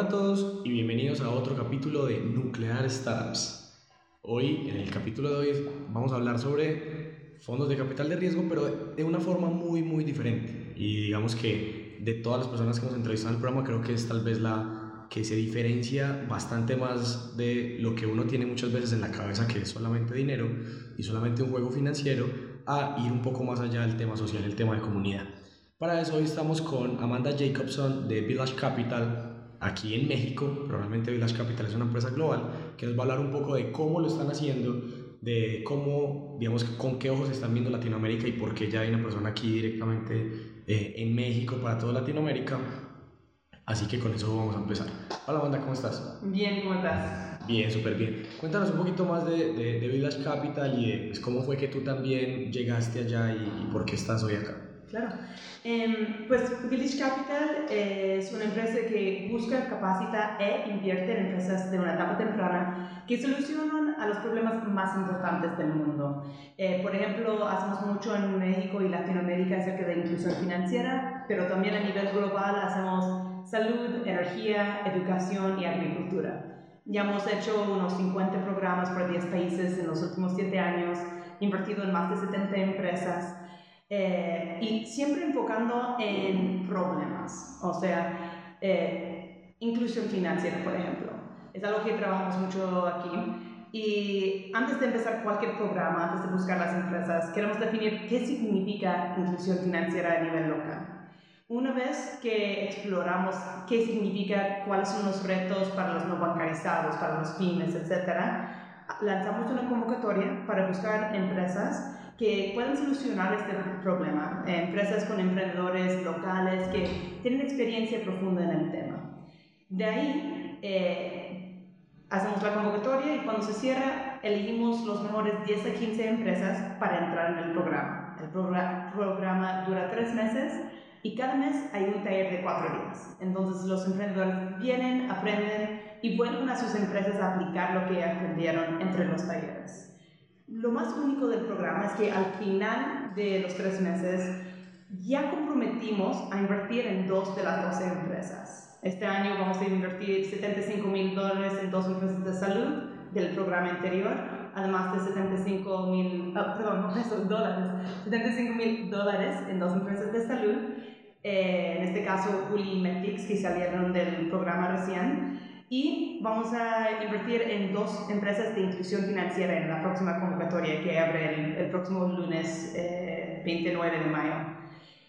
Hola a todos y bienvenidos a otro capítulo de Nuclear Startups. Hoy, en el capítulo de hoy, vamos a hablar sobre fondos de capital de riesgo, pero de una forma muy, muy diferente. Y digamos que de todas las personas que hemos entrevistado en el programa, creo que es tal vez la que se diferencia bastante más de lo que uno tiene muchas veces en la cabeza, que es solamente dinero y solamente un juego financiero, a ir un poco más allá del tema social, el tema de comunidad. Para eso hoy estamos con Amanda Jacobson de Village Capital aquí en México, probablemente Village Capital es una empresa global, que nos va a hablar un poco de cómo lo están haciendo, de cómo, digamos, con qué ojos están viendo Latinoamérica y por qué ya hay una persona aquí directamente eh, en México para toda Latinoamérica. Así que con eso vamos a empezar. Hola Amanda, ¿cómo estás? Bien, ¿cómo estás? Bien, súper bien. Cuéntanos un poquito más de, de, Village Capital y de, pues, cómo fue que tú también llegaste allá y, y por qué estás hoy acá. Claro. Eh, pues Village Capital es una empresa que busca, capacita e invierte en empresas de una etapa temprana que solucionan a los problemas más importantes del mundo. Eh, por ejemplo, hacemos mucho en México y Latinoamérica acerca de inclusión financiera, pero también a nivel global hacemos salud, energía, educación y agricultura. Ya hemos hecho unos 50 programas por 10 países en los últimos 7 años, invertido en más de 70 empresas. Eh, y siempre enfocando en problemas, o sea, eh, inclusión financiera, por ejemplo. Es algo que trabajamos mucho aquí. Y antes de empezar cualquier programa, antes de buscar las empresas, queremos definir qué significa inclusión financiera a nivel local. Una vez que exploramos qué significa, cuáles son los retos para los no bancarizados, para los pymes, etc., lanzamos una convocatoria para buscar empresas que puedan solucionar este problema, eh, empresas con emprendedores locales que tienen experiencia profunda en el tema. De ahí eh, hacemos la convocatoria y cuando se cierra elegimos los mejores 10 a 15 empresas para entrar en el programa. El programa dura tres meses y cada mes hay un taller de cuatro días. Entonces los emprendedores vienen, aprenden y vuelven a sus empresas a aplicar lo que aprendieron entre los talleres. Lo más único del programa es que al final de los tres meses ya comprometimos a invertir en dos de las 12 empresas. Este año vamos a invertir 75 mil dólares en dos empresas de salud del programa anterior, además de 75 mil, oh, perdón, dólares, 75 mil dólares en dos empresas de salud, eh, en este caso Uli y Metix, que salieron del programa recién, y vamos a invertir en dos empresas de inclusión financiera en la próxima convocatoria que abre el, próximo lunes 29 eh, de mayo.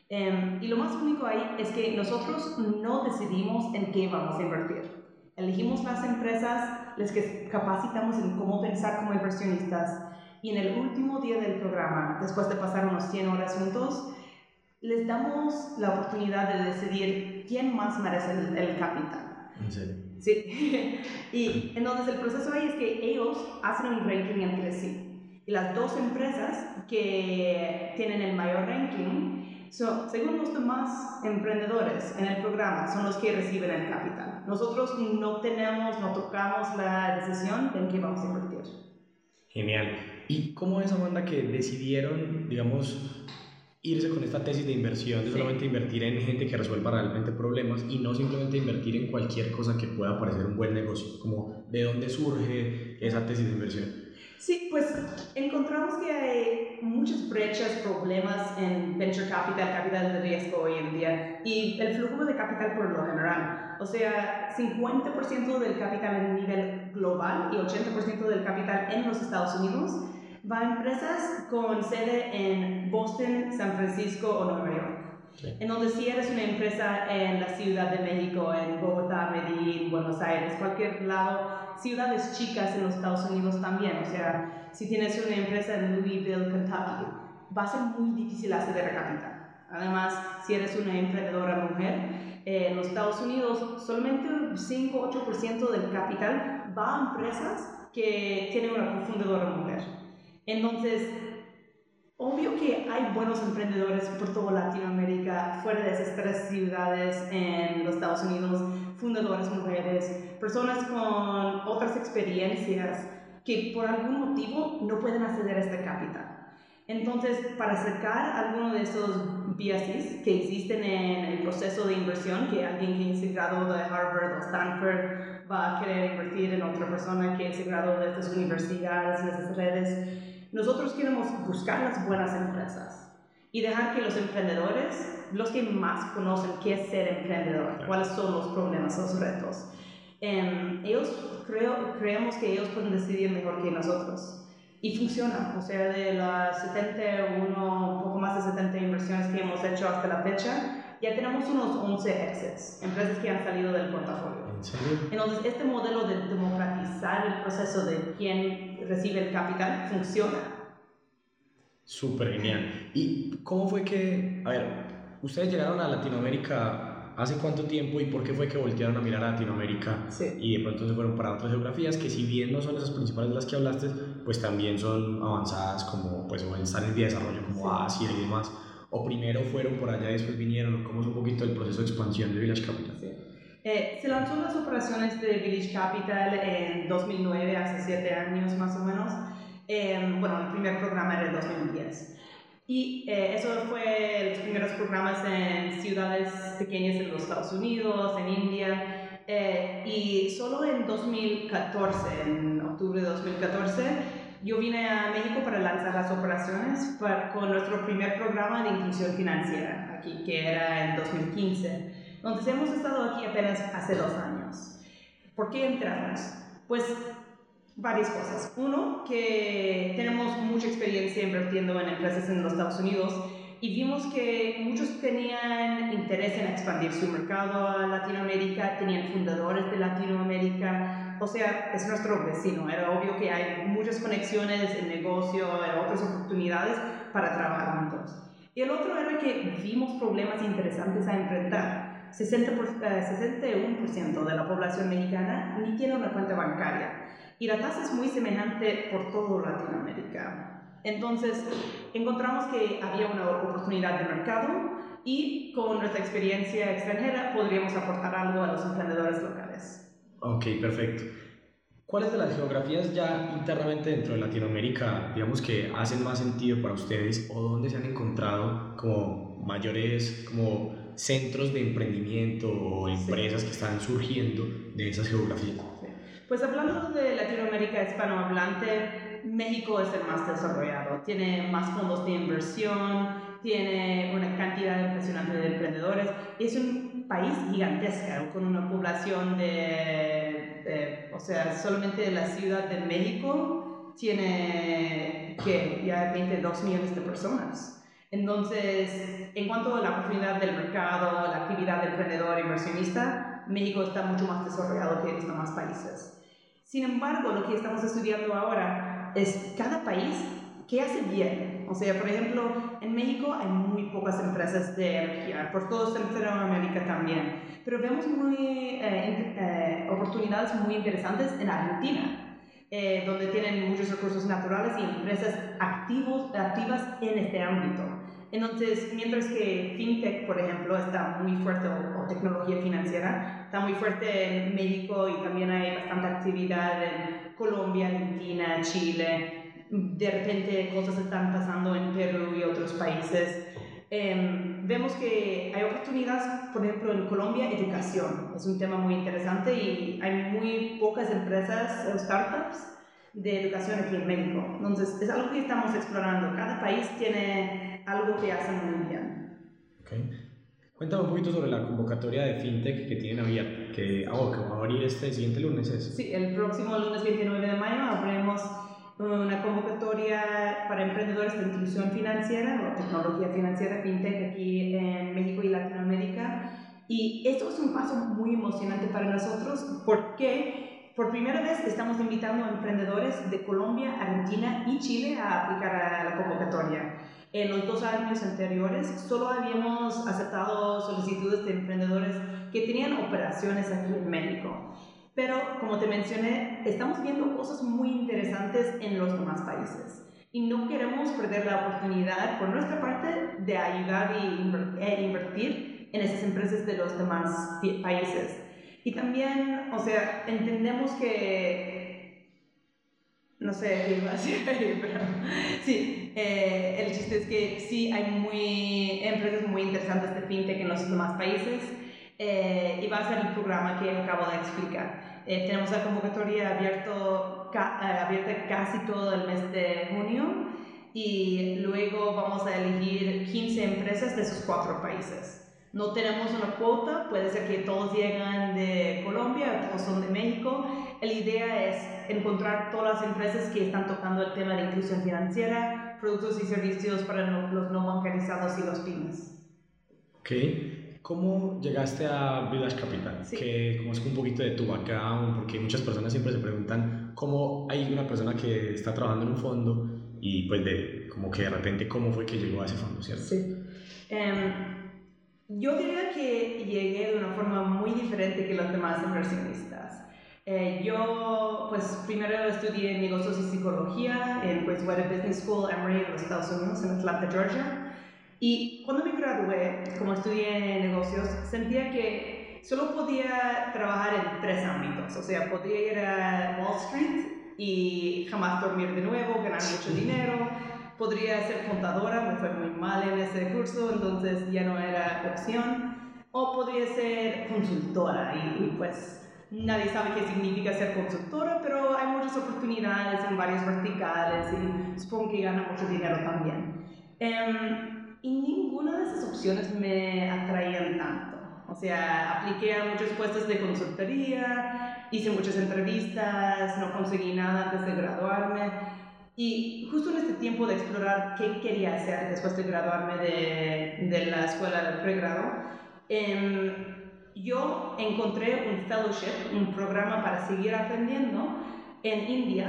Em, y lo más único ahí es que nosotros no decidimos en qué vamos a invertir. Elegimos las empresas, les capacitamos en cómo pensar como inversionistas y en el último día del programa, después de pasar unos 100 horas juntos, les damos la oportunidad de decidir quién más merece el, el capital. ¿En serio? Sí. y entonces el proceso ahí es que ellos hacen un ranking entre sí. Y las dos empresas que tienen el mayor ranking, son, según los demás emprendedores en el programa, son los que reciben el capital. Nosotros no tenemos, no tocamos la decisión de en qué vamos a invertir. Genial. ¿Y cómo es, Amanda, que decidieron, digamos, irse con esta tesis de inversión, de solamente invertir en gente que resuelva realmente problemas y no simplemente invertir en cualquier cosa que pueda parecer un buen negocio, como de dónde surge esa tesis de inversión. Sí, pues encontramos que hay muchas brechas, problemas en venture capital, capital de riesgo hoy en día y el flujo de capital por lo general. O sea, 50% del capital a nivel global y 80% del capital en los Estados Unidos va a empresas con sede en Boston, San Francisco o Nueva York. En donde si eres una empresa en la Ciudad de México, en Bogotá, Medellín, Buenos Aires, cualquier lado, ciudades chicas en los Estados Unidos también. O sea, si tienes una empresa en Louisville, Kentucky, va a ser muy difícil acceder a capital. Además, si eres una emprendedora mujer, en los Estados Unidos solamente 5-8% del capital va a empresas que tienen una cofundadora mujer. Entonces, obvio que hay buenos emprendedores por toda Latinoamérica, fuera de esas tres ciudades en los Estados Unidos, fundadores mujeres, personas con otras experiencias que por algún motivo no pueden acceder a este capital. Entonces, para sacar alguno de esos biases que existen en el proceso de inversión, que alguien que es graduado de Harvard o Stanford va a querer invertir en otra persona que es graduado de estas universidades y esas redes, nosotros queremos buscar las buenas empresas y dejar que los emprendedores, los que más conocen qué es ser emprendedor, cuáles son los problemas, los retos, em, ellos creo, creemos que ellos pueden decidir mejor que nosotros y funciona. O sea, de las 71, un poco más de 70 inversiones que hemos hecho hasta la fecha, ya tenemos unos 11 exits, empresas que han salido del portafolio. Entonces, este modelo de democratizar el proceso de quién recibe el capital funciona. Súper genial. ¿Y cómo fue que, a ver, ustedes llegaron a Latinoamérica ¿Hace cuánto tiempo y por qué fue que voltearon a mirar a Latinoamérica y de pronto se fueron para otras geografías que si bien no son esas principales de las que hablaste, pues también son avanzadas como, pues o están en vía de desarrollo como Asia y demás? ¿O primero fueron por allá y después vinieron? ¿Cómo es un poquito el proceso de expansión de Village Capital? Eh, se lanzó las operaciones de Village Capital en 2009, hace siete años más o menos. Eh, bueno, el primer programa era en 2010. Y eh, eso fue los primeros programas en ciudades pequeñas en los Estados Unidos, en India. Eh, y solo en 2014, en octubre de 2014, yo vine a México para lanzar las operaciones con nuestro primer programa de inclusión financiera aquí, que era en 2015. Entonces hemos estado aquí apenas hace dos años. ¿Por qué entramos? Pues varias cosas. Uno, que tenemos mucha experiencia invirtiendo en empresas en los Estados Unidos y vimos que muchos tenían interés en expandir su mercado a Latinoamérica, tenían fundadores de Latinoamérica, o sea, es nuestro vecino. Era obvio que hay muchas conexiones en negocio, en otras oportunidades para trabajar juntos. Y el otro era que vimos problemas interesantes a enfrentar. 60 61% eh, de la población mexicana ni tiene una cuenta bancaria y la tasa es muy semejante por todo Latinoamérica. Entonces, encontramos que había una oportunidad de mercado y con nuestra experiencia extranjera podríamos aportar algo a los emprendedores locales. Ok, perfecto. ¿Cuáles de las geografías ya internamente dentro de Latinoamérica, digamos que hacen más sentido para ustedes o dónde se han encontrado como mayores como centros de emprendimiento o empresas que están surgiendo de esas geografías? Pues hablando de Latinoamérica hispanohablante, México es el más desarrollado, tiene más fondos de inversión, tiene una cantidad impresionante de emprendedores, es un país gigantesco con una población de, o sea, solamente la Ciudad de México tiene que ya 22 millones de personas. Entonces, en cuanto a la oportunidad del mercado, la actividad del emprendedor inversionista, México está mucho más desarrollado que los demás países. Sin embargo, lo que estamos estudiando ahora es cada país qué hace bien. O sea, por ejemplo, en México hay muy pocas empresas de energía, por todo Centroamérica también, pero vemos muy, eh, eh, oportunidades muy interesantes en Argentina. Eh, donde tienen muchos recursos naturales y empresas activos, activas en este ámbito. Entonces, mientras que FinTech, por ejemplo, está muy fuerte, o, tecnología financiera, está muy fuerte en México y también hay bastante actividad en Colombia, Argentina, Chile. De repente cosas están pasando en Perú y otros países. Em, vemos que hay oportunidades, por ejemplo, en Colombia, educación. Es un tema muy interesante y hay muy pocas empresas, startups, de educación aquí en México. Entonces, es algo que estamos explorando. Cada país tiene algo que hacen muy bien. Okay. Cuéntame un poquito sobre la convocatoria de FinTech que tienen abierta, que, oh, que va a abrir este siguiente lunes. ¿es? Sí, el próximo lunes 29 de mayo abriremos una convocatoria para emprendedores de inclusión financiera o tecnología financiera FinTech aquí en México y Latinoamérica. Y esto es un paso muy emocionante para nosotros porque por primera vez estamos invitando a emprendedores de Colombia, Argentina y Chile a aplicar a la convocatoria. En los dos años anteriores solo habíamos aceptado solicitudes de emprendedores que tenían operaciones aquí en México. Pero, como te mencioné, estamos viendo cosas muy interesantes en los demás países. Y no queremos perder la oportunidad, por nuestra parte, de ayudar e invertir en esas empresas de los demás países. Y también, o sea, entendemos que no sé qué iba ahí, pero sí, eh, el chiste es que sí hay muy, empresas muy interesantes de fintech en los demás países eh, y va a ser el programa que acabo de explicar. Eh, tenemos la convocatoria abierto, abierta casi todo el mes de junio y luego vamos a elegir 15 empresas de esos cuatro países. No tenemos una cuota, puede ser que todos llegan de Colombia, todos son de México. La idea es encontrar todas las empresas que están tocando el tema de inclusión financiera, productos y servicios para los no bancarizados y los pymes. Ok. ¿Cómo llegaste a Village Capital? Que como es un poquito de tu background, porque muchas personas siempre se preguntan cómo hay una persona que está trabajando en un fondo y pues de como que de repente cómo fue que llegó a ese fondo, ¿cierto? Sí. Em, yo diría que llegué de una forma muy diferente que los demás inversionistas. Eh, yo, pues, primero estudié negocios y psicología en pues, Business School, Emory, en los Estados Unidos, en Atlanta, Georgia. Y cuando me gradué, como estudié negocios, sentía que solo podía trabajar en tres ámbitos. O sea, podía ir a Wall Street y jamás dormir de nuevo, ganar mucho dinero podría ser contadora, me fue muy mal en ese curso, entonces ya no era opción, o podría ser consultora, y, pues nadie sabe qué significa ser consultora, pero hay muchas oportunidades en varios verticales y supongo que gana mucho dinero también. Em, y ninguna de esas opciones me atraían tanto. O sea, apliqué a muchos puestos de consultoría, hice muchas entrevistas, no conseguí nada antes de graduarme. Y justo en este tiempo de explorar qué quería hacer después de graduarme de, de la escuela de pregrado, em, yo encontré un fellowship, un programa para seguir aprendiendo en India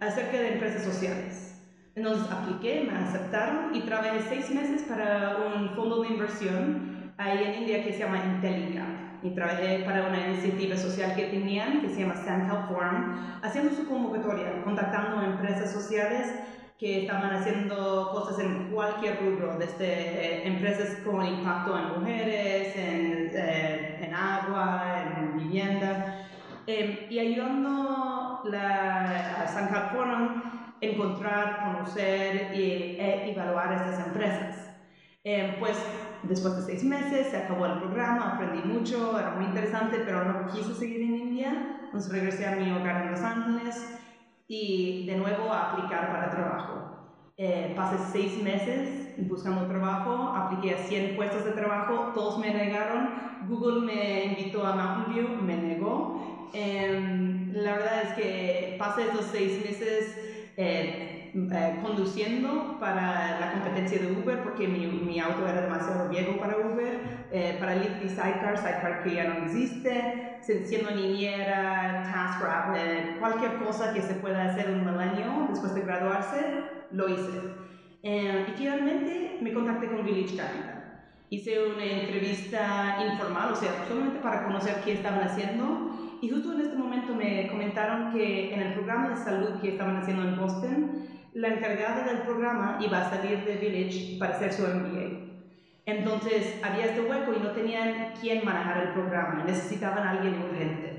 acerca de empresas sociales. Entonces apliqué, me aceptaron y trabajé seis meses para un fondo de inversión ahí en India que se llama Intellicap y trabajé para una iniciativa social que tenían que se llama Stand Forum, haciendo su convocatoria, contactando empresas sociales que estaban haciendo cosas en cualquier rubro, desde eh, empresas con impacto en mujeres, en, eh, en agua, en vivienda, em, y ayudando la, a San Forum encontrar, conocer e evaluar estas empresas. Em, pues después de seis meses se acabó el programa, aprendí mucho, era muy interesante, pero no quise seguir en India, entonces regresé a mi hogar en Los Ángeles y de nuevo a aplicar para trabajo. Eh, pasé seis meses buscando trabajo, apliqué a 100 puestos de trabajo, todos me negaron, Google me invitó a Mountain View, me negó. Em, la verdad es que pasé esos seis meses eh, eh, conduciendo para la competencia de Uber porque mi, mi auto era demasiado viejo para Uber, eh, para Lyft y Sidecar, Sidecar que ya no existe, siendo niñera, TaskRabbit, cualquier cosa que se pueda hacer un año después de graduarse, lo hice. Eh, y finalmente me contacté con Village Capital. Hice una entrevista informal, o sea, solamente para conocer qué estaban haciendo. Y justo en este momento me comentaron que en el programa de salud que estaban haciendo en Boston, la encargada del programa iba a salir de Village para hacer su MBA. Entonces había este hueco y no tenían quién manejar el programa, necesitaban a alguien urgente.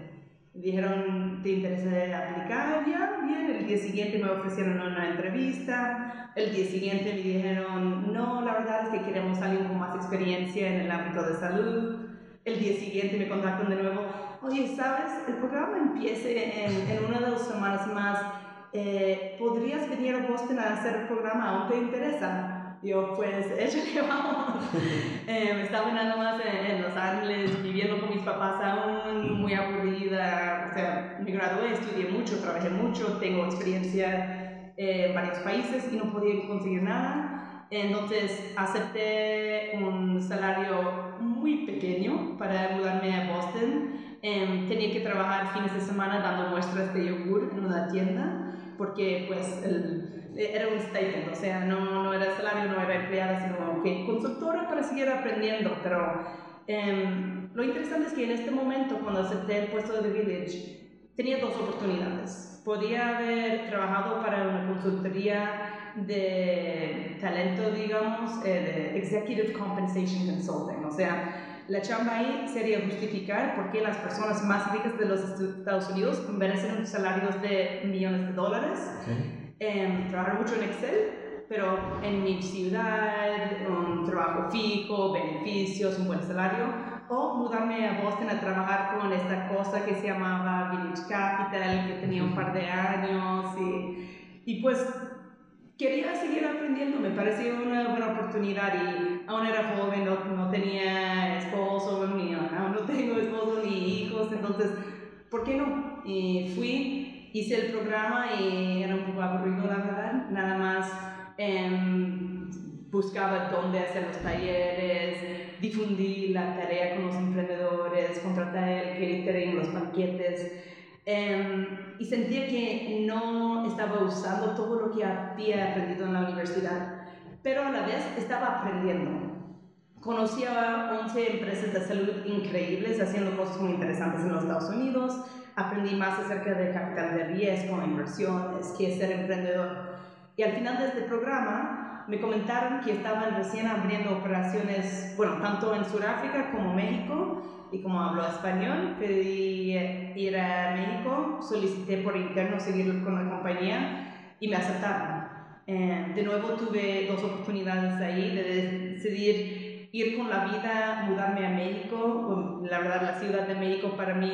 Dijeron, ¿te interesa aplicar? Ya, bien. El día siguiente me ofrecieron una entrevista. El día siguiente me dijeron, no, la verdad es que queremos alguien con más experiencia en el ámbito de salud. El día siguiente me contactan de nuevo, oye, ¿sabes? El programa empieza en, en una de las semanas más eh, ¿podrías venir a Boston a hacer el programa? ¿Aún te interesa? Yo, pues, hecho que vamos. eh, me estaba nada más en, Los Ángeles, viviendo con mis papás aún, muy aburrida. O sea, me gradué, estudié mucho, trabajé mucho, tengo experiencia en varios países y no podía conseguir nada. Entonces acepté un salario muy pequeño para mudarme a Boston. Eh, tenía que trabajar fines de semana dando muestras de yogur en una tienda porque pues el, era un stipend, o sea, no, no era salario, no era empleada, sino que consultora para seguir aprendiendo, pero em, lo interesante es que en este momento, cuando acepté el puesto de Village, tenía dos oportunidades. Podía haber trabajado para una consultoría de talento, digamos, eh, de Executive Compensation Consulting, o sea, La chamba ahí sería justificar por qué las personas más ricas de los Estados Unidos merecen salarios de millones de dólares. Em, trabajar mucho en Excel, pero en mi ciudad, un trabajo fijo, beneficios, un buen salario, o mudarme a Boston a trabajar con esta cosa que se llamaba Village Capital, que tenía un par de años, y, y pues quería seguir aprendiendo, me pareció una buena oportunidad y aún era joven, no, no tenía esposo, ni, aún no tengo esposo ni hijos, entonces, ¿por qué no? Y fui, hice el programa y era un poco aburrido, la verdad, nada más eh, buscaba dónde hacer los talleres, difundir la tarea con los emprendedores, contratar el catering, los banquetes. Em, y sentía que no estaba usando todo lo que había aprendido en la universidad, pero a la vez estaba aprendiendo. Conocí a 11 empresas de salud increíbles haciendo cosas muy interesantes en los Estados Unidos. Aprendí más acerca de capital de riesgo, inversiones, qué es ser emprendedor. Y al final de este programa me comentaron que estaban recién abriendo operaciones, bueno, tanto en Sudáfrica como México, y como hablo español, pedí ir a México, solicité por interno seguir con la compañía y me aceptaron. Eh, de nuevo tuve dos oportunidades ahí de decidir ir con la vida, mudarme a México. La verdad, la Ciudad de México para mí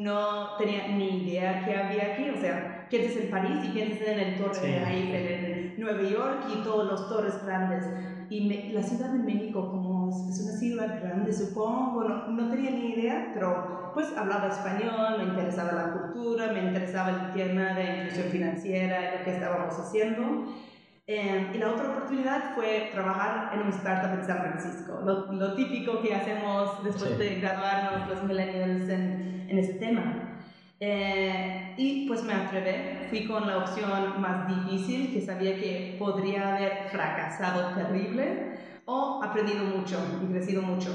no tenía ni idea que había aquí. O sea, piensas en París y piensas en el Torre de Eiffel, en Nueva York y todos los torres grandes. Y la Ciudad de México, como es una ciudad grande, supongo, no, no, tenía ni idea, pero pues hablaba español, me interesaba la cultura, me interesaba el tema de inclusión financiera, lo que estábamos haciendo. Eh, y la otra oportunidad fue trabajar en un startup en San Francisco, lo, lo típico que hacemos después de graduarnos los millennials en, en ese tema. Eh, y pues me atrevé, fui con la opción más difícil, que sabía que podría haber fracasado terrible o aprendido mucho y crecido mucho.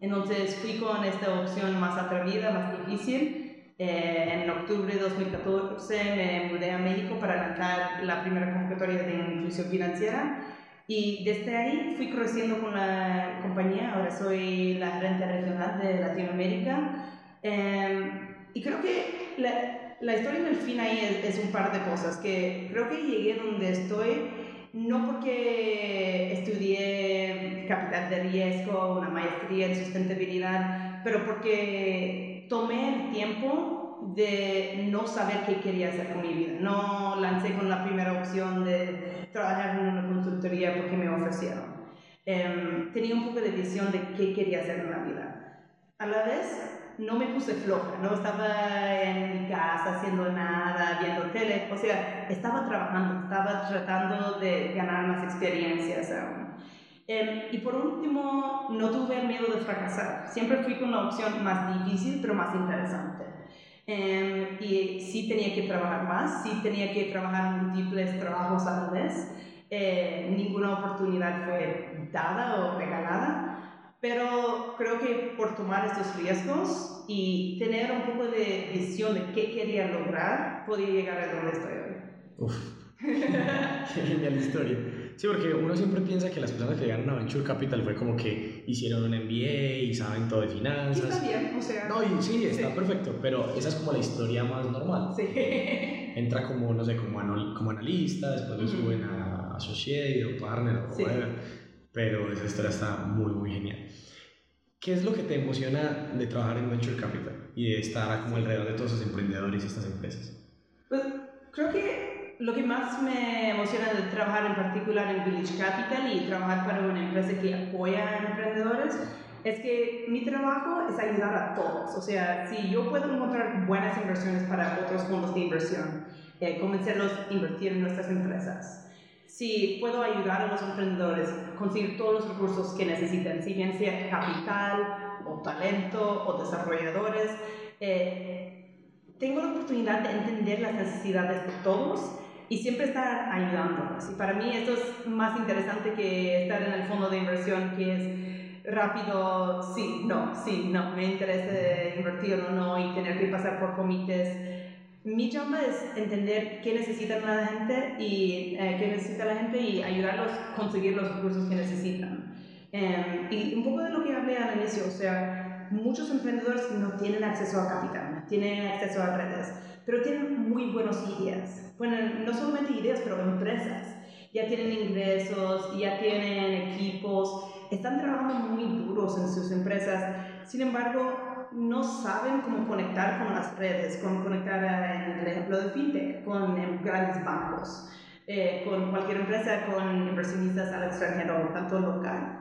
Entonces fui con esta opción más atrevida, más difícil. Eh, en octubre de 2014 me mudé a México para lanzar la primera convocatoria de inclusión financiera y desde ahí fui creciendo con la compañía. Ahora soy la gerente regional de Latinoamérica. Eh, y creo que la, la, historia en el fin ahí es, es, un par de cosas, que creo que llegué donde estoy no porque estudié capital de riesgo, una maestría en sustentabilidad, pero porque tomé el tiempo de no saber qué quería hacer con mi vida. No lancé con la primera opción de trabajar en una consultoría porque me ofrecieron. Eh, tenía un poco de visión de qué quería hacer en la vida. A la vez, no me puse floja, no estaba en mi casa haciendo nada, viendo tele, o sea, estaba trabajando, estaba tratando de ganar más experiencias em, y por último, no tuve miedo de fracasar, siempre fui con la opción más difícil, pero más interesante. Em, y sí tenía que trabajar más, sí tenía que trabajar múltiples trabajos a la vez. Eh, ninguna oportunidad fue dada o regalada pero creo que por tomar estos riesgos y tener un poco de visión de qué quería lograr, podía llegar a donde estoy hoy. Uf, qué genial historia. Sí, porque uno siempre piensa que las personas que llegaron a Venture Capital fue como que hicieron un MBA y saben todo de finanzas. está bien, o sea. No, y sí, está perfecto, pero esa es como la historia más normal. Sí. Entra como, no sé, como, anal como analista, después lo suben a associate o partner o sí. whatever pero esa historia está muy, muy genial. ¿Qué es lo que te emociona de trabajar en Venture Capital y de estar como alrededor de todos esos emprendedores y estas empresas? Pues creo que lo que más me emociona de trabajar en particular en Village Capital y trabajar para una empresa que apoya a emprendedores es que mi trabajo es ayudar a todos. O sea, si yo puedo encontrar buenas inversiones para otros fondos de inversión, eh, convencerlos a invertir en nuestras empresas si puedo ayudar a los emprendedores a conseguir todos los recursos que necesitan, si bien sea capital o talento o desarrolladores, eh, tengo la oportunidad de entender las necesidades de todos y siempre estar ayudándolos. Y para mí esto es más interesante que estar en el fondo de inversión, que es rápido, sí, no, sí, no, me interesa invertir o no y tener que pasar por comités mi chamba es entender qué necesita la gente y eh, qué necesita la gente y ayudarlos a conseguir los recursos que necesitan. Em, y un poco de lo que hablé al inicio, o sea, muchos emprendedores no tienen acceso a capital, no tienen acceso a redes, pero tienen muy buenas ideas. Bueno, no solamente ideas, pero empresas. Ya tienen ingresos, ya tienen equipos, están trabajando muy duros en sus empresas. Sin embargo, no saben cómo conectar con las redes, cómo conectar, en el ejemplo de FinTech, con em, grandes bancos, eh, con cualquier empresa, con inversionistas al extranjero, tanto local.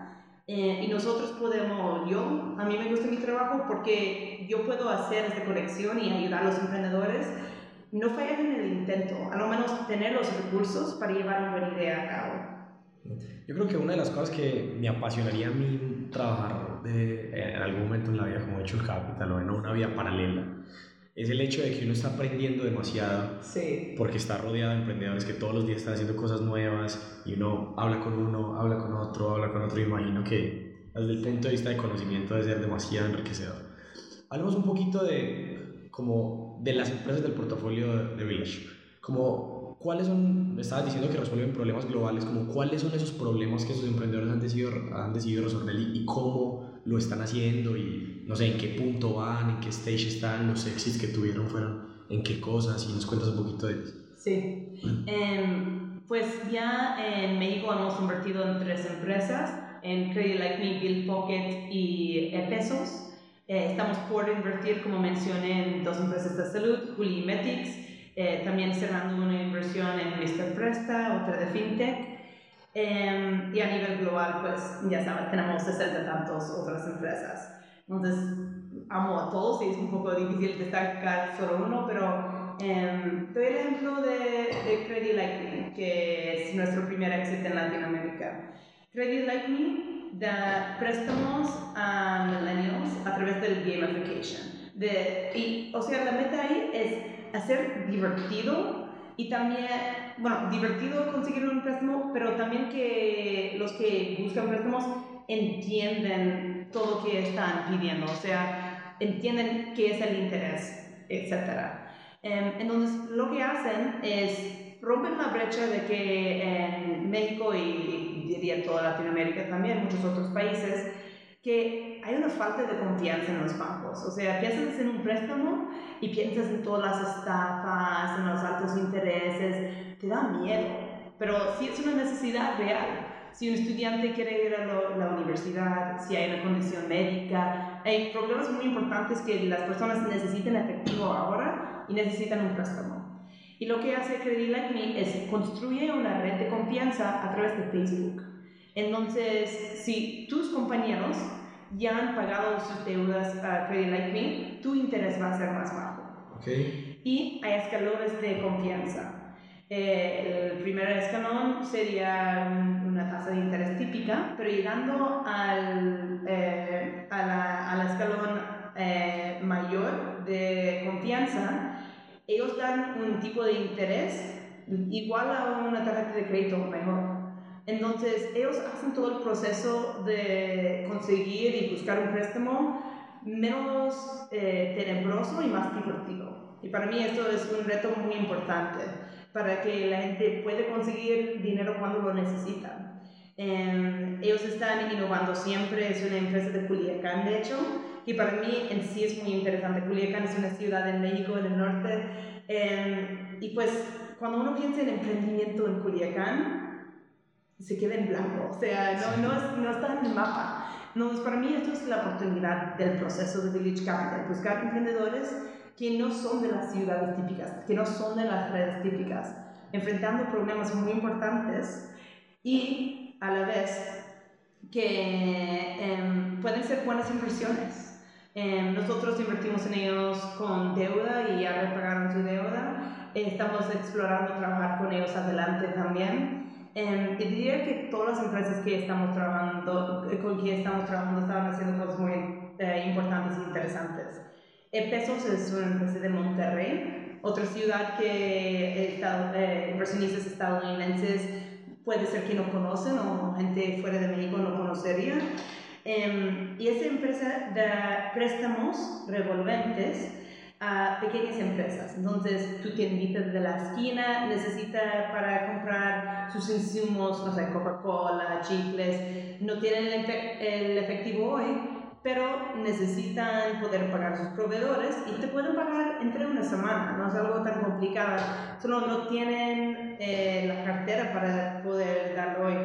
Eh, y nosotros podemos, yo, a mí me gusta mi trabajo porque yo puedo hacer esta conexión y ayudar a los emprendedores. No fallar en el intento, a lo menos tener los recursos para llevar una buena idea a cabo. Yo creo que una de las cosas que me apasionaría a mí trabajar de, en algún momento en la vida como he hecho el capital o en una vida paralela es el hecho de que uno está aprendiendo demasiado sí. porque está rodeado de emprendedores que todos los días están haciendo cosas nuevas y uno habla con uno, habla con otro, habla con otro. Imagino que desde el punto de vista de conocimiento debe ser demasiado enriquecedor. Hablemos un poquito de, como, de las empresas del portafolio de, de Village. Como, ¿Cuáles son, me estabas diciendo que resuelven problemas globales, como cuáles son esos problemas que esos emprendedores han decidido, han decidido resolver y, y cómo lo están haciendo y no sé en qué punto van, en qué stage están, los exits que tuvieron fueron en qué cosas y nos cuentas un poquito de eso. Sí, eh, pues ya en México hemos invertido en tres empresas, en Credit Like Me, Bill Pocket y Pesos. Eh, estamos por invertir, como mencioné, en dos empresas de salud, Juli Metics, eh, también cerrando una inversión en Mr. Presta, otra de FinTech. Eh, y a nivel global, pues ya sabes, tenemos 60 tantos otras empresas. Entonces, amo a todos y es un poco difícil destacar solo uno, pero eh, doy el ejemplo de, de Credit Like Me, que es nuestro primer éxito en Latinoamérica. Credit Like Me da préstamos a millennials a través del gamification. De, y, o sea, la meta ahí es hacer divertido y también, bueno, divertido conseguir un préstamo, pero también que los que buscan préstamos entienden todo lo que están pidiendo, o sea, entienden qué es el interés, etc. Entonces, lo que hacen es rompen la brecha de que en México y diría toda Latinoamérica también, muchos otros países, que hay una falta de confianza en los bancos. O sea, piensas en un préstamo y piensas en todas las estafas, en los altos intereses, te da miedo. Pero si es una necesidad real, si un estudiante quiere ir a la universidad, si hay una condición médica, hay problemas muy importantes que las personas necesitan efectivo ahora y necesitan un préstamo. Y lo que hace Credit Like Me es construye una red de confianza a través de Facebook. Entonces, si tus compañeros ya han pagado sus deudas a Credit Like Me, tu interés va a ser más bajo. Okay. Y hay escalones de confianza. Eh, el primer escalón sería una tasa de interés típica, pero llegando al, eh, a la, al escalón eh, mayor de confianza, ellos dan un tipo de interés igual a una tarjeta de crédito mejor. Entonces, ellos hacen todo el proceso de conseguir y buscar un préstamo menos eh, tenebroso y más divertido. Y para mí esto es un reto muy importante para que la gente pueda conseguir dinero cuando lo necesitan. Eh, ellos están innovando siempre, es una empresa de Culiacán, de hecho, y para mí en sí es muy interesante. Culiacán es una ciudad en México, en el norte, eh, y pues cuando uno piensa en emprendimiento en Culiacán, se queda en blanco, o sea, no, no, no está en el mapa. No, para mí esto es la oportunidad del proceso de Village Capital, buscar emprendedores que no son de las ciudades típicas, que no son de las redes típicas, enfrentando problemas muy importantes y a la vez que eh, pueden ser buenas inversiones. Eh, nosotros invertimos en ellos con deuda y ya repagaron su deuda. Eh, estamos explorando trabajar con ellos adelante también. Eh, y diría que todas las empresas que estamos trabajando, con que estamos trabajando estaban haciendo cosas muy eh, importantes e interesantes. Eh, Pesos es una empresa de Monterrey, otra ciudad que estado, eh, inversionistas estadounidenses puede ser que no conocen o gente fuera de México no conocería. y esa empresa da préstamos revolventes a pequeñas empresas. Entonces, tu tiendita de la esquina necesita para comprar sus insumos, no sé, Coca-Cola, chicles, no tienen el efectivo hoy, pero necesitan poder pagar sus proveedores y te pueden pagar entre una semana, no es algo tan complicado, solo no tienen eh, la cartera para poder darlo hoy.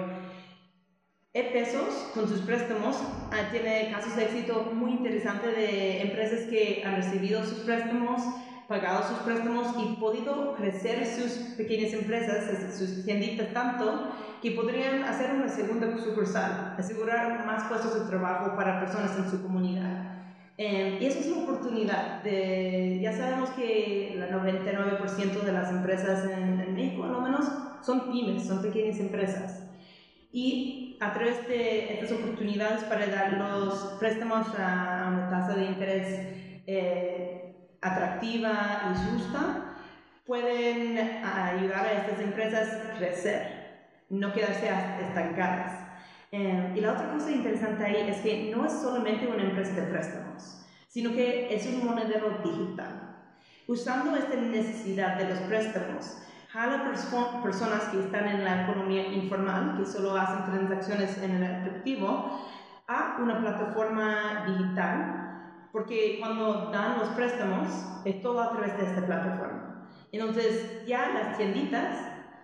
E-Pesos, con sus préstamos, ah, tiene casos de éxito muy interesantes de empresas que han recibido sus préstamos, pagado sus préstamos y podido crecer sus pequeñas empresas, sus tienditas tanto, que podrían hacer una segunda sucursal, asegurar más puestos de trabajo para personas en su comunidad. Eh, y eso es una oportunidad. De, ya sabemos que el 99% de las empresas en, en México, al menos, son pymes, son pequeñas empresas. Y a través de estas oportunidades para dar los préstamos a una tasa de interés eh, atractiva y justa, pueden ayudar a estas empresas a crecer, no quedarse estancadas. Eh, y la otra cosa interesante ahí es que no es solamente una empresa de préstamos, sino que es un monedero digital. Usando esta necesidad de los préstamos, jala personas que están en la economía informal, que solo hacen transacciones en el efectivo, a una plataforma digital, porque cuando dan los préstamos es todo a través de esta plataforma. Entonces ya las tienditas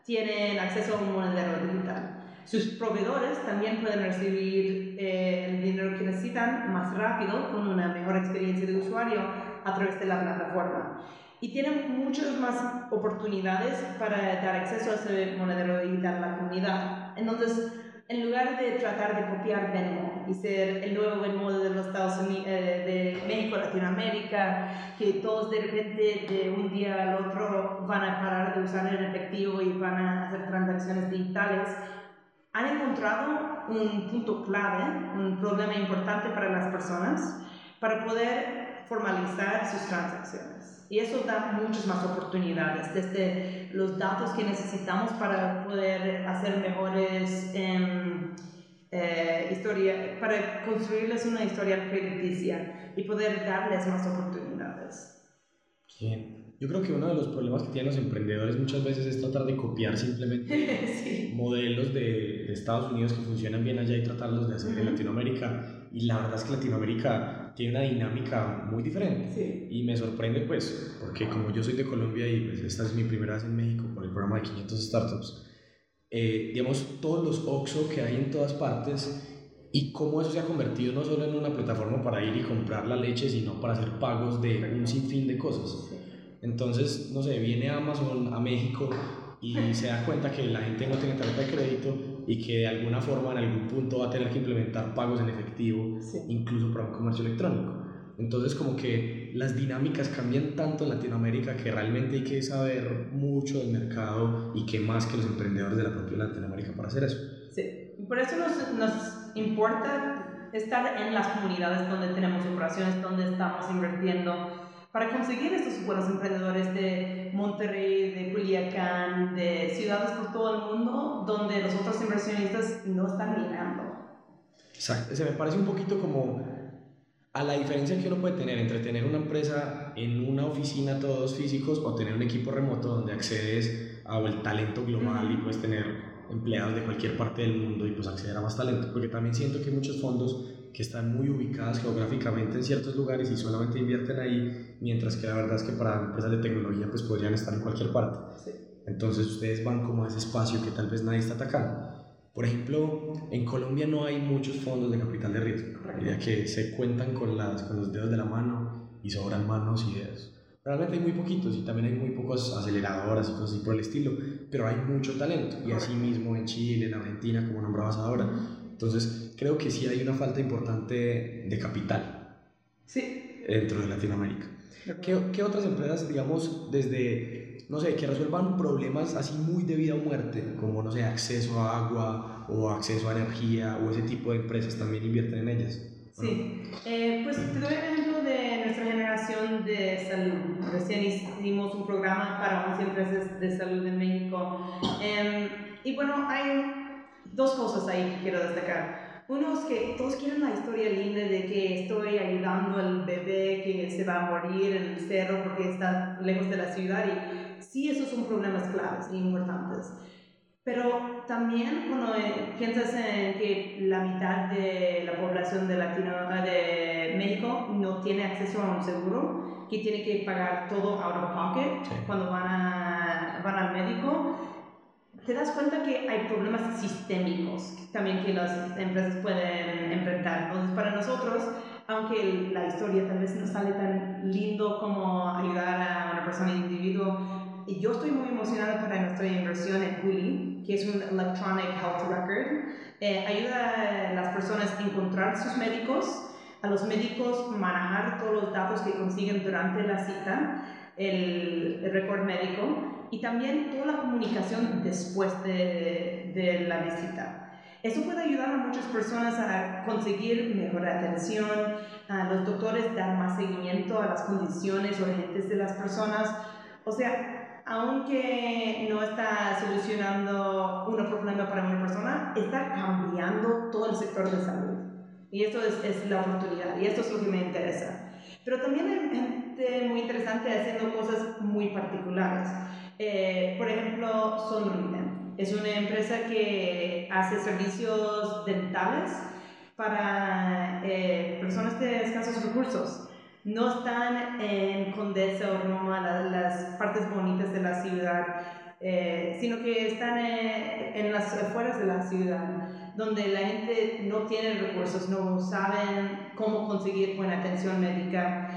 tienen acceso a un monedero digital. Sus proveedores también pueden recibir eh, el dinero que necesitan más rápido, con una mejor experiencia de usuario a través de la plataforma y tienen muchas más oportunidades para dar acceso a ese monedero digital a la comunidad. Entonces, en lugar de tratar de copiar Venmo y ser el nuevo Venmo de los Estados Unidos, eh, de México, Latinoamérica, que todos de repente de un día al otro van a parar de usar el efectivo y van a hacer transacciones digitales, han encontrado un punto clave, un problema importante para las personas, para poder formalizar sus transacciones. Y eso da muchas más oportunidades, desde los datos que necesitamos para poder hacer mejores eh, eh, historia, para construirles una historia crediticia y poder darles más oportunidades. Bien. Yo creo que uno de los problemas que tienen los emprendedores muchas veces es tratar de copiar simplemente modelos de, de, Estados Unidos que funcionan bien allá y tratarlos de hacer en Latinoamérica. Y la verdad es que Latinoamérica tiene una dinámica muy diferente. Y me sorprende pues, porque como yo soy de Colombia y pues esta es mi primera vez en México por el programa de 500 Startups, eh, digamos, todos los OXO que hay en todas partes y cómo eso se ha convertido no solo en una plataforma para ir y comprar la leche, sino para hacer pagos de un sinfín de cosas. Entonces, no sé, viene Amazon a México y se da cuenta que la gente no tiene tarjeta de crédito y que de alguna forma en algún punto va a tener que implementar pagos en efectivo, incluso para un comercio electrónico. Entonces como que las dinámicas cambian tanto en Latinoamérica que realmente hay que saber mucho del mercado y que más que los emprendedores de la propia Latinoamérica para hacer eso. Sí, por eso nos, nos importa estar en las comunidades donde tenemos operaciones, donde estamos invirtiendo para conseguir estos buenos emprendedores de Monterrey, de Culiacán, de ciudades por todo el mundo, donde los otros inversionistas no están mirando. Exacto, se me parece un poquito como a la diferencia que uno puede tener entre tener una empresa en una oficina todos físicos o tener un equipo remoto donde accedes al talento global y puedes tener empleados de cualquier parte del mundo y pues acceder a más talento, porque también siento que muchos fondos que están muy ubicadas geográficamente en ciertos lugares y solamente invierten ahí, mientras que la verdad es que para empresas de tecnología pues podrían estar en cualquier parte. Entonces ustedes van como a ese espacio que tal vez nadie está atacando. Por ejemplo, en Colombia no hay muchos fondos de capital de riesgo, ya que se cuentan con, las, con los dedos de la mano y sobran manos y dedos. Realmente hay muy poquitos y también hay muy pocos aceleradoras y cosas así por el estilo, pero hay mucho talento. Y así mismo en Chile, en Argentina, como nombrabas ahora. Entonces, creo que sí hay una falta importante de capital sí. dentro de Latinoamérica. ¿Qué, ¿Qué, otras empresas, digamos, desde, no sé, que resuelvan problemas así muy de vida o muerte, como, no sé, acceso a agua o acceso a energía o ese tipo de empresas también invierten en ellas? Sí, eh, pues te doy un ejemplo de nuestra generación de salud. Recién hicimos un programa para 11 empresas de salud en México. Em, y bueno, hay dos cosas ahí que quiero destacar. Uno es que todos quieren la historia linda de que estoy ayudando al bebé que se va a morir en el cerro porque está lejos de la ciudad y sí, esos son problemas claves e importantes. Pero también cuando eh, piensas en que la mitad de la población de, Latino, de México no tiene acceso a un seguro, que tiene que pagar todo out of pocket cuando van, a, te das cuenta que hay problemas sistémicos también que las empresas pueden enfrentar. Entonces, para nosotros, aunque la historia tal vez no sale tan lindo como ayudar a una persona individuo, y yo estoy muy emocionada para nuestra inversión en Willy, que es un Electronic Health Record. Eh, ayuda a las personas a encontrar sus médicos, a los médicos manejar todos los datos que consiguen durante la cita, el, el récord médico y también toda la comunicación después de, de la visita. Eso puede ayudar a muchas personas a conseguir mejor atención, a los doctores dar más seguimiento a las condiciones urgentes de las personas. O sea, aunque no está solucionando un problema para una persona, está cambiando todo el sector de salud. Y esto es, es la oportunidad y esto es lo que me interesa. Pero también hay gente muy interesante haciendo cosas muy particulares. Eh, por ejemplo, Sonriden. Es una empresa que hace servicios dentales para eh, personas de escasos recursos no están en Condesa o Roma, las, partes bonitas de la ciudad, eh, sino que están en, las afueras de la ciudad, donde la gente no tiene recursos, no saben cómo conseguir buena atención médica.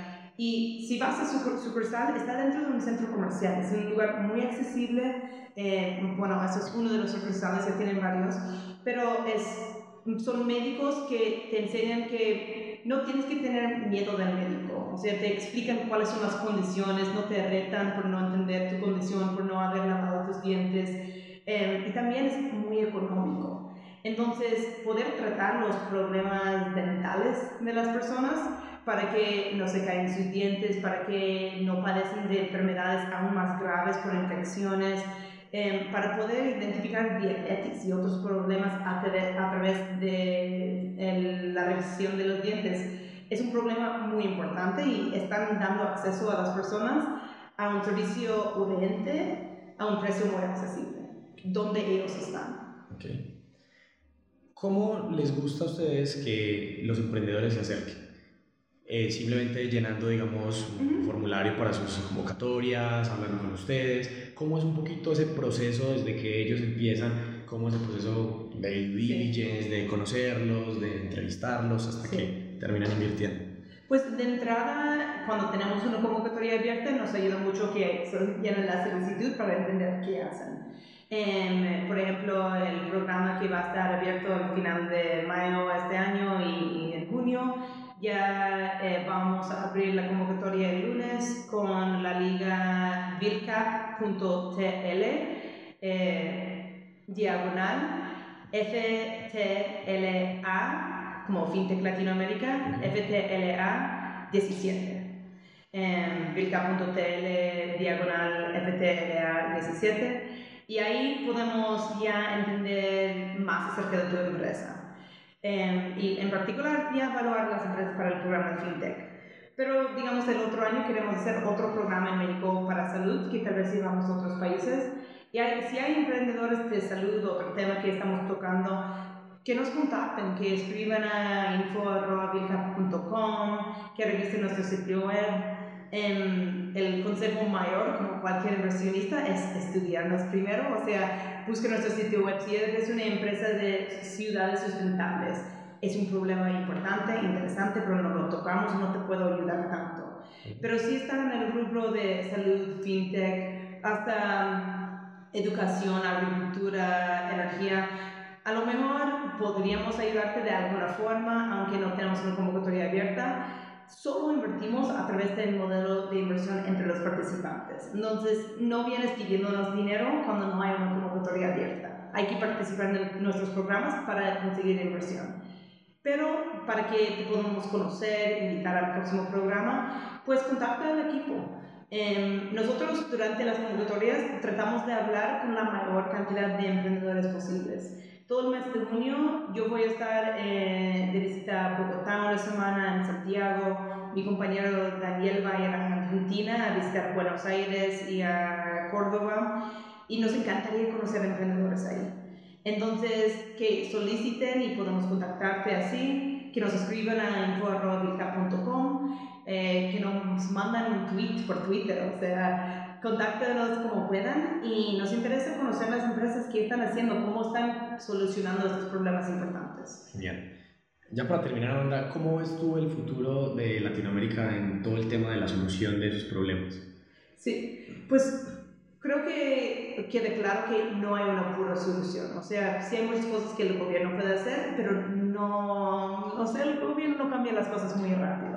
Y si vas a su está dentro de un centro comercial, es un lugar muy accesible. Eh, bueno, eso es uno de los sucursales, ya tienen varios, pero es son médicos que te enseñan que no tienes que tener miedo del médico, o sea, te explican cuáles son las condiciones, no te retan por no entender tu condición, por no haber lavado tus dientes, em, y también es muy económico. Entonces, poder tratar los problemas dentales de las personas para que no se caen sus dientes, para que no padecen de enfermedades aún más graves por infecciones, Em, para poder identificar diabetes y otros problemas a, través de la revisión de los dientes. Es un problema muy importante y están dando acceso a las personas a un servicio urgente a un precio muy accesible, donde ellos están. ¿Cómo les gusta a ustedes que los emprendedores se acerquen? Eh, simplemente llenando, digamos, un formulario para sus convocatorias, hablando con ustedes. ¿Cómo es un poquito ese proceso desde que ellos empiezan? ¿Cómo es el proceso de diligence, de conocerlos, de entrevistarlos hasta que terminan invirtiendo? Pues de entrada, cuando tenemos una convocatoria abierta, nos ayuda mucho que llenen la solicitud para entender qué hacen. Em, por ejemplo, el programa que va a estar abierto al final de mayo este año y en junio ya eh, vamos a abrir la convocatoria el lunes con la liga vilcap.tl eh, diagonal FTLA como FinTech Latinoamérica FTLA 17 eh, vilcap.tl diagonal FTLA 17 y ahí podemos ya entender más acerca de tu empresa Em, y en particular ya evaluar las empresas para el programa de FinTech. Pero digamos el otro año queremos hacer otro programa en México para salud, que tal vez llevamos a otros países. Y si hay emprendedores de salud otro tema que estamos tocando, que nos contacten, que escriban a info.vilcap.com, que revisen nuestro sitio web. Em, el consejo mayor, como cualquier inversionista, es estudiarnos primero, o sea, busque nuestro sitio web. Si es una empresa de ciudades sustentables, es un problema importante, interesante, pero no lo tocamos, no te puedo ayudar tanto. Pero si están en el rubro de salud, fintech, hasta educación, agricultura, energía, a lo mejor podríamos ayudarte de alguna forma, aunque no tenemos una convocatoria abierta solo invertimos a través del modelo de inversión entre los participantes. Entonces, no vienes pidiéndonos dinero cuando no hay una convocatoria abierta. Hay que participar en nuestros programas para conseguir inversión. Pero para que te podamos conocer, invitar al próximo programa, pues contacta al equipo. Em, nosotros durante las convocatorias tratamos de hablar con la mayor cantidad de emprendedores posibles todo el mes de junio yo voy a estar eh, de visita a Bogotá una semana, en Santiago, mi compañero Daniel va a ir a Argentina a visitar Buenos Aires y a Córdoba y nos encantaría conocer emprendedores ahí. Entonces, que soliciten y podemos contactarte así, que nos escriban a info.vilcap.com, eh, que nos mandan un tweet por Twitter, o sea, contáctenos como puedan y nos interesa conocer las empresas que están haciendo, cómo están solucionando estos problemas importantes. Genial. Ya para terminar, Amanda, ¿cómo ves tú el futuro de Latinoamérica en todo el tema de la solución de esos problemas? Sí, pues creo que quede claro que no hay una pura solución. O sea, sí hay muchas cosas que el gobierno puede hacer, pero no, o sea, el gobierno no cambia las cosas muy rápido.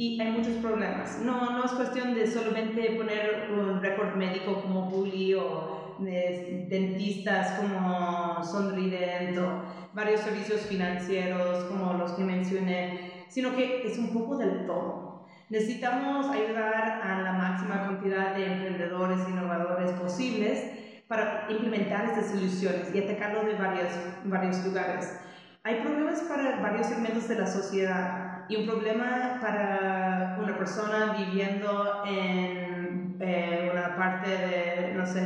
Y hay muchos problemas. No, no es cuestión de solamente poner un récord médico como bully o de dentistas como Sonrident o varios servicios financieros como los que mencioné, sino que es un poco del todo. Necesitamos ayudar a la máxima cantidad de emprendedores e innovadores posibles para implementar estas soluciones y atacarlo de varios, varios lugares. Hay problemas para varios segmentos de la sociedad y un problema para una persona viviendo en eh, una parte de, no sé,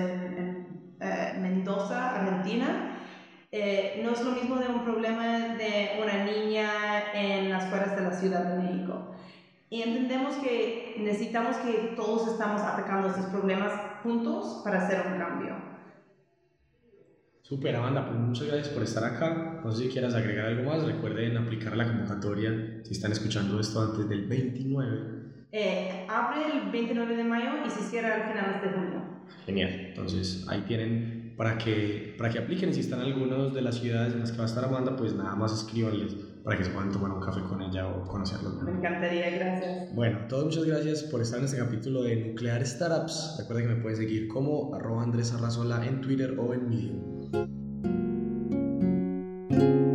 eh, Mendoza, Argentina. Eh, no es lo mismo de un problema de una niña en las fuerzas de la Ciudad de México. Y entendemos que necesitamos que todos estamos atacando estos problemas juntos para hacer un cambio. Super, Amanda, pues muchas gracias por estar acá. No sé si quieras agregar algo más. Recuerden aplicar la convocatoria si están escuchando esto antes del 29. Eh, abre el 29 de mayo y se cierra al final de junio. Genial. Entonces ahí tienen para que, para que apliquen. Si están algunos de las ciudades en las que va a estar Amanda, pues nada más escríbanles para que se puedan tomar un café con ella o conocerlo. Me encantaría, gracias. Bueno, todos muchas gracias por estar en este capítulo de Nuclear Startups. Recuerden que me pueden seguir como arroba Andrés Arrazola en Twitter o en Medium. thank you